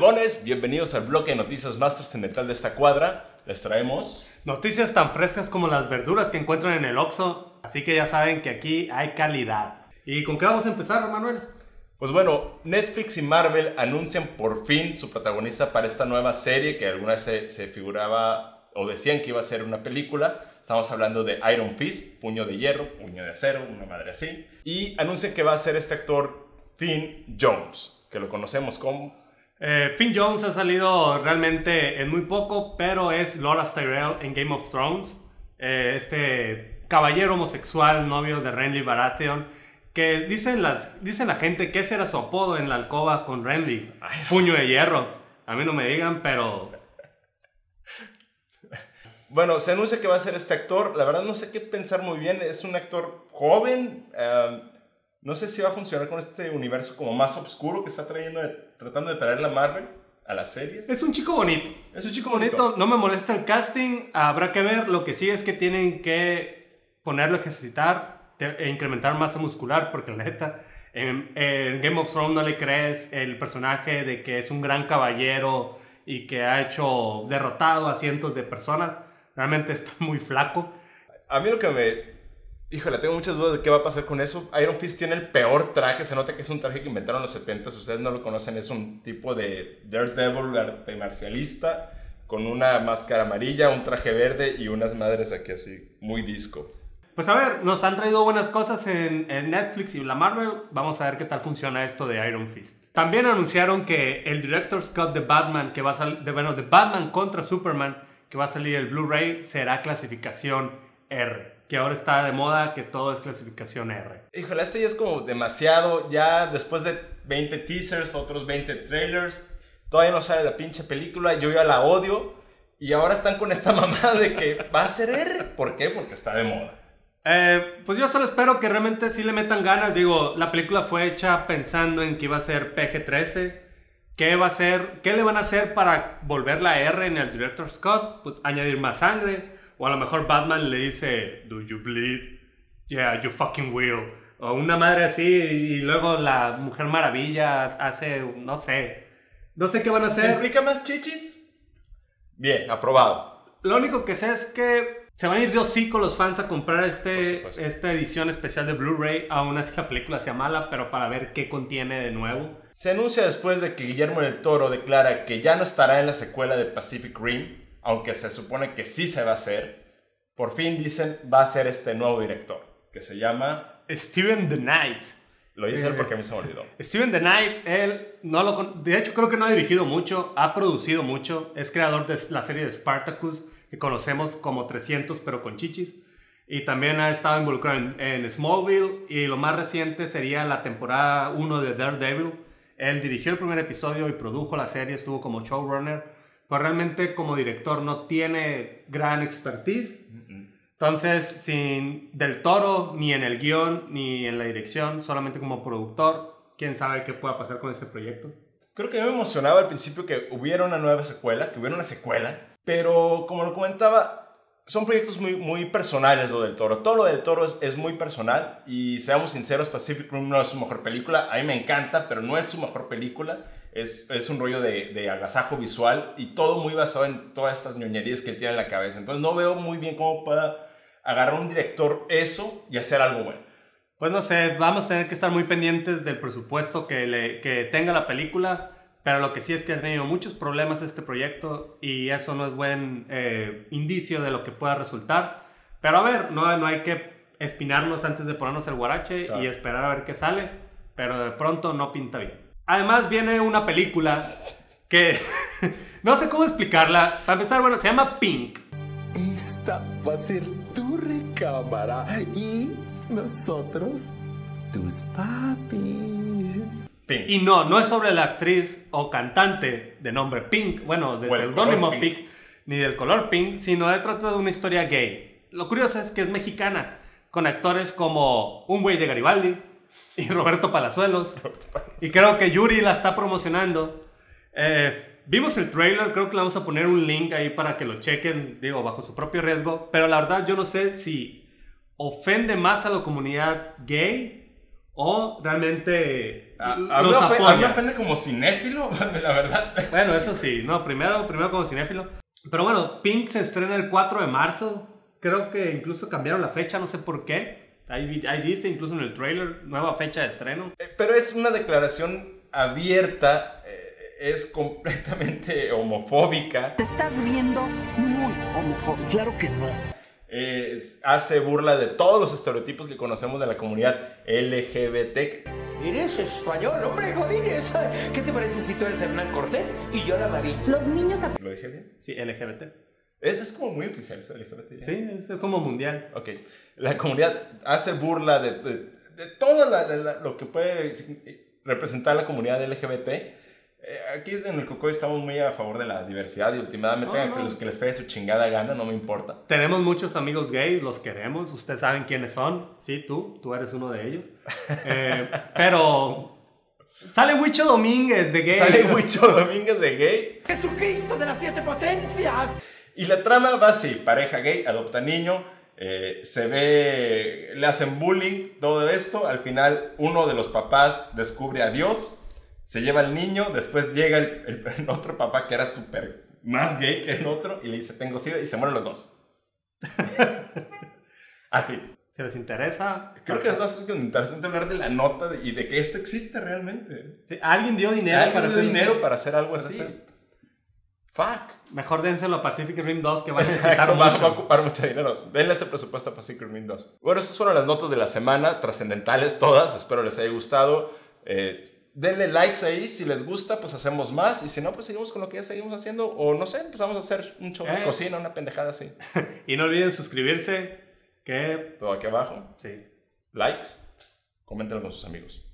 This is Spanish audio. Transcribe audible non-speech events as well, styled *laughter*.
Plebones, bienvenidos al bloque de noticias más trascendental de esta cuadra. Les traemos Noticias tan frescas como las verduras que encuentran en el Oxxo, así que ya saben que aquí hay calidad. ¿Y con qué vamos a empezar, Manuel? Pues bueno, Netflix y Marvel anuncian por fin su protagonista para esta nueva serie que alguna vez se, se figuraba o decían que iba a ser una película. Estamos hablando de Iron Fist, puño de hierro, puño de acero, una madre así. Y anuncian que va a ser este actor Finn Jones, que lo conocemos como Eh, Finn Jones ha salido realmente en muy poco, pero es Laura Tyrell en Game of Thrones. Eh, este caballero homosexual, novio de Renly Baratheon, que dicen, las, dicen la gente que ese era su apodo en la alcoba con Renly. Ay, Puño de hierro. A mí no me digan, pero Bueno, se anuncia que va a ser este actor. La verdad no sé qué pensar muy bien. Es un actor joven. eh, no sé si va a funcionar con este universo como más oscuro que está trayendo, tratando de traer la Marvel a las series. Es un chico bonito. Es un chico bonito. bonito. No me molesta el casting. Habrá que ver. Lo que sí es que tienen que ponerlo a ejercitar e incrementar masa muscular. Porque la neta, en, en Game of Thrones no le crees el personaje de que es un gran caballero y que ha hecho derrotado a cientos de personas. Realmente está muy flaco. A mí lo que me... Híjole, tengo muchas dudas de qué va a pasar con eso. Iron Fist tiene el peor traje. Se nota que es un traje que inventaron en los 70. Si ustedes no lo conocen, es un tipo de Daredevil, arte marcialista, con una máscara amarilla, un traje verde y unas madres aquí así, muy disco. Pues a ver, nos han traído buenas cosas en, Netflix y la Marvel. Vamos a ver qué tal funciona esto de Iron Fist. También anunciaron que el Director's Cut de Batman, que va a salir, bueno, de Batman contra Superman, que va a salir el Blu-ray, será clasificación R. Que ahora está de moda que todo es clasificación R. Híjole, este ya es como demasiado. Ya después de 20 teasers, otros 20 trailers, todavía no sale la pinche película. Yo ya la odio. Y ahora están con esta *laughs* mamada de que va a ser R. ¿Por qué? Porque está de moda. Eh, pues yo solo espero que realmente sí le metan ganas. Digo, la película fue hecha pensando en que iba a ser PG-13. ¿Qué va a hacer? ¿Qué le van a hacer para volver la R en el Director's Cut? Pues añadir más sangre. O a lo mejor Batman le dice, ¿Do you bleed? Yeah, you fucking will. O una madre así y luego la Mujer Maravilla hace, no sé. No sé qué van a ¿Se hacer. implica más chichis? Bien, aprobado. Lo único que sé es que se van a ir de hocico los fans a comprar este, esta edición especial de Blu-ray. Aún así la película sea mala, pero para ver qué contiene de nuevo. Se anuncia después de que Guillermo del Toro declara que ya no estará en la secuela de Pacific Rim, aunque se supone que sí se va a hacer. Por fin dicen, va a ser este nuevo director, que se llama... Steven The Knight. Lo dice él porque a mí se me olvidó. *laughs* Steven The Knight, él no lo... De hecho, creo que no ha dirigido mucho, ha producido mucho. Es creador de la serie de Spartacus, que conocemos como 300, pero con chichis. Y también ha estado involucrado en, en Smallville. Y lo más reciente sería la temporada 1 de Daredevil. Él dirigió el primer episodio y produjo la serie, estuvo como showrunner. Pero realmente como director no tiene gran expertise. Entonces, sin Del Toro, ni en el guion, ni en la dirección, solamente como productor, quién sabe qué pueda pasar con este proyecto. Creo que me emocionaba al principio que hubiera una nueva secuela, que hubiera una secuela, pero como lo comentaba, son proyectos muy, muy personales lo del Toro. Todo lo del Toro es, es muy personal y seamos sinceros, Pacific Rim no es su mejor película. A mí me encanta, pero no es su mejor película. Es, es un rollo de, de agasajo visual y todo muy basado en todas estas ñoñerías que él tiene en la cabeza. Entonces no veo muy bien cómo pueda agarrar un director eso y hacer algo bueno. Pues no sé, vamos a tener que estar muy pendientes del presupuesto que, le, que tenga la película, pero lo que sí es que ha tenido muchos problemas este proyecto y eso no es buen eh, indicio de lo que pueda resultar. Pero a ver, no, no hay que espinarnos antes de ponernos el guarache Claro. y esperar a ver qué sale, pero de pronto no pinta bien. Además viene una película que *laughs* no sé cómo explicarla. Para empezar, bueno, se llama Pink. Esta va a ser tu recámara y nosotros tus papis. Pink. Y no, no es sobre la actriz o cantante de nombre Pink, bueno, de seudónimo Pink. pink. ni del color Pink, sino de trata de una historia gay. Lo curioso es que es mexicana, con actores como un güey de Garibaldi y *laughs* Roberto Palazuelos. Y creo que Yuri la está promocionando. Eh, vimos el trailer, creo que le vamos a poner un link ahí para que lo chequen, digo, bajo su propio riesgo. Pero la verdad yo no sé si ofende más a la comunidad gay o realmente A, a los mí me ofe- a mí apoya. ofende como cinéfilo, *laughs* la verdad. Bueno, eso sí, no, primero, primero como cinéfilo. Pero bueno, Pink se estrena el 4 de marzo. Creo que incluso cambiaron la fecha, no sé por qué. Ahí, ahí dice incluso en el trailer, nueva fecha de estreno. Eh, Pero es una declaración abierta, eh, es completamente *laughs* homofóbica, Te estás viendo muy homofóbico. Claro que no. eh, es- hace burla de todos los estereotipos que conocemos de la comunidad LGBT. Eres español, hombre, Godínez. ¿Qué te parece si tú eres Hernán Cortés y yo la María? Los niños ¿Lo dije bien? Sí, LGBT. Es, es como muy oficial eso LGBT. ya. Sí, es como mundial. Ok. La comunidad hace burla de, de, de todo la- la- la- lo que puede representar la comunidad LGBT. Eh, aquí en el Cocoy estamos muy a favor de la diversidad y últimamente No, a no. que los que les pegue su chingada gana, no me importa. Tenemos muchos amigos gays, los queremos, ustedes saben quiénes son. Sí, tú, tú eres uno de ellos. *laughs* Eh, pero sale Huicho Domínguez de gay. Sale Huicho Domínguez de gay. ¡Jesucristo de las siete potencias! Y la trama va así, pareja gay, adopta niño, eh, se ve, le hacen bullying, todo esto, al final uno de los papás descubre a Dios, se lleva al niño, después llega el, el- *laughs* el otro papá que era súper más gay que el otro y le dice tengo sida y se mueren los dos. *laughs* así. Si les interesa. Creo que es bastante interesante hablar de la nota y de que esto existe realmente. Sí, alguien dio dinero Alguien para dio hacer dinero para hacer algo para así. hacer- Fuck. Mejor dénselo a Pacific Rim 2 que va a necesitar Exacto, va, mucho. va a ocupar mucho dinero. Denle ese presupuesto para Secret Ring 2. Bueno, estas fueron las notas de la semana, trascendentales todas. Espero les haya gustado. Eh, denle likes ahí. Si les gusta, pues hacemos más. Y si no, pues seguimos con lo que ya seguimos haciendo. O no sé, empezamos a hacer un show de Eh. cocina, una pendejada así. *laughs* Y no olviden suscribirse. Que Todo aquí abajo. sí. Likes. Coméntenlo con sus amigos.